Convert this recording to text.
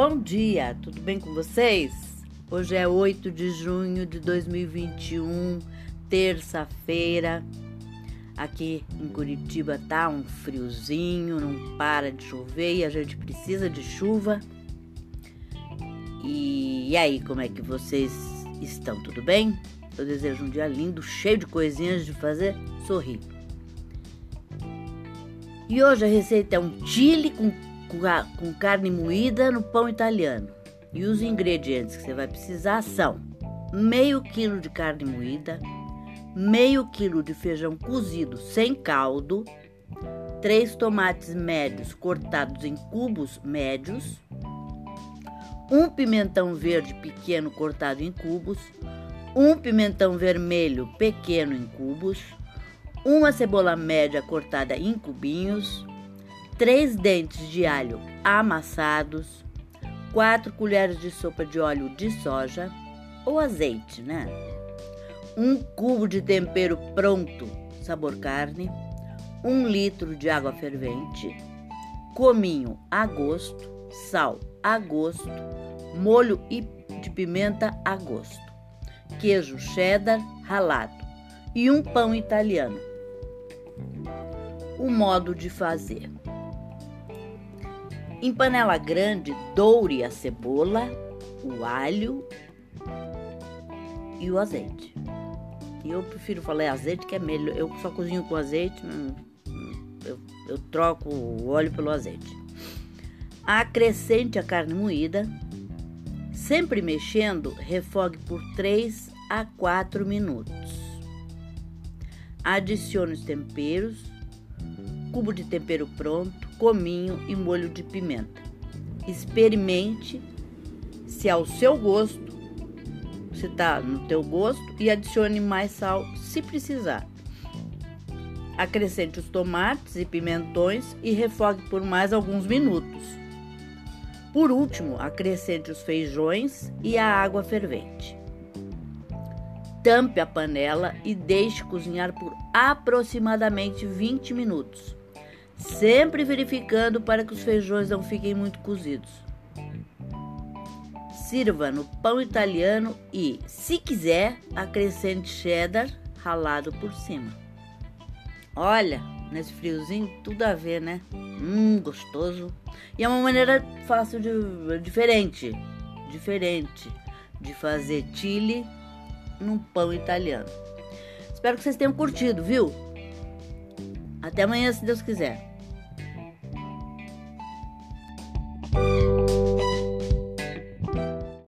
Bom dia, tudo bem com vocês? Hoje é 8 de junho de 2021, terça-feira. Aqui em Curitiba tá um friozinho, não para de chover e a gente precisa de chuva. E, aí, como é que vocês estão? Tudo bem? Eu desejo um dia lindo, cheio de coisinhas de fazer sorrir. E hoje a receita é um chile com com carne moída no pão italiano. E os ingredientes que você vai precisar são meio quilo de carne moída, meio quilo de feijão cozido sem caldo, três tomates médios cortados em cubos médios, um pimentão verde pequeno cortado em cubos, um pimentão vermelho pequeno em cubos, uma cebola média cortada em cubinhos, 3 dentes de alho amassados, 4 colheres de sopa de óleo de soja ou azeite, né? Um cubo de tempero pronto, sabor carne, 1 litro de água fervente, cominho a gosto, sal a gosto, molho de pimenta a gosto, queijo cheddar ralado e um pão italiano. O modo de fazer. Em panela grande, doure a cebola, o alho e o azeite. Eu prefiro falar azeite que é melhor. Eu só cozinho com azeite, eu, eu troco o óleo pelo azeite. Acrescente a carne moída, sempre mexendo, refogue por 3 a 4 minutos. Adicione os temperos, cubo de tempero pronto, cominho e molho de pimenta. Experimente se ao seu gosto, se está no teu gosto e adicione mais sal se precisar. Acrescente os tomates e pimentões e refogue por mais alguns minutos. Por último, acrescente os feijões e a água fervente. Tampe a panela e deixe cozinhar por aproximadamente 20 minutos sempre verificando para que os feijões não fiquem muito cozidos. Sirva no pão italiano e, se quiser, acrescente cheddar ralado por cima. Olha, nesse friozinho tudo a ver, né? Hum, gostoso. E é uma maneira fácil de diferente, diferente de fazer chile num pão italiano. Espero que vocês tenham curtido, viu? Até amanhã, se Deus quiser.